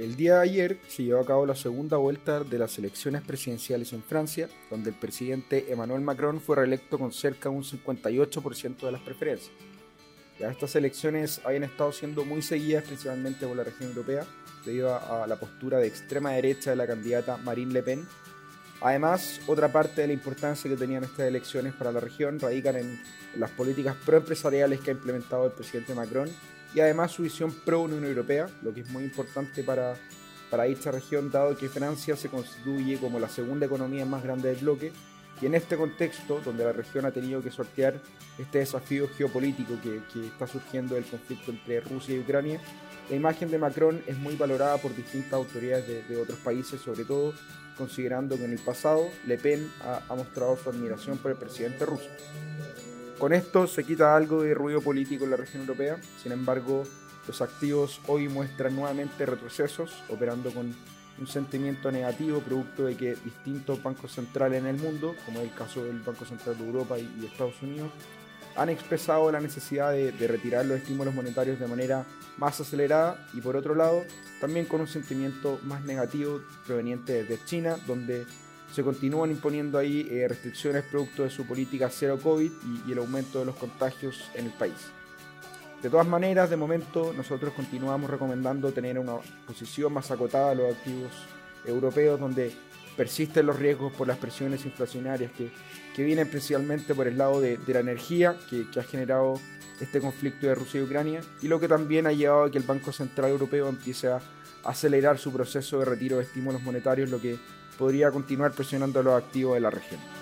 El día de ayer se llevó a cabo la segunda vuelta de las elecciones presidenciales en Francia, donde el presidente Emmanuel Macron fue reelecto con cerca de un 58% de las preferencias. Ya estas elecciones habían estado siendo muy seguidas principalmente por la región europea, debido a, la postura de extrema derecha de la candidata Marine Le Pen. Además, otra parte de la importancia que tenían estas elecciones para la región radican en las políticas proempresariales que ha implementado el presidente Macron y además su visión pro Unión Europea, lo que es muy importante para, para dicha región, dado que Francia se constituye como la segunda economía más grande del bloque. Y en este contexto, donde la región ha tenido que sortear este desafío geopolítico que, que está surgiendo del conflicto entre Rusia y Ucrania, la imagen de Macron es muy valorada por distintas autoridades de, de otros países, sobre todo considerando que en el pasado Le Pen ha, ha mostrado su admiración por el presidente ruso. Con esto se quita algo de ruido político en la región europea, sin embargo, los activos hoy muestran nuevamente retrocesos, operando con un sentimiento negativo producto de que distintos bancos centrales en el mundo, como es el caso del Banco Central de Europa y, Estados Unidos, han expresado la necesidad de, retirar los estímulos monetarios de manera más acelerada y por otro lado también con un sentimiento más negativo proveniente de China, donde se continúan imponiendo ahí eh, restricciones producto de su política cero COVID y, el aumento de los contagios en el país. De todas maneras, de momento nosotros continuamos recomendando tener una posición más acotada a los activos europeos donde persisten los riesgos por las presiones inflacionarias que, que vienen principalmente por el lado de, la energía que, que, ha generado este conflicto de Rusia y Ucrania y lo que también ha llevado a que el Banco Central Europeo empiece a acelerar su proceso de retiro de estímulos monetarios, lo que podría continuar presionando a los activos de la región.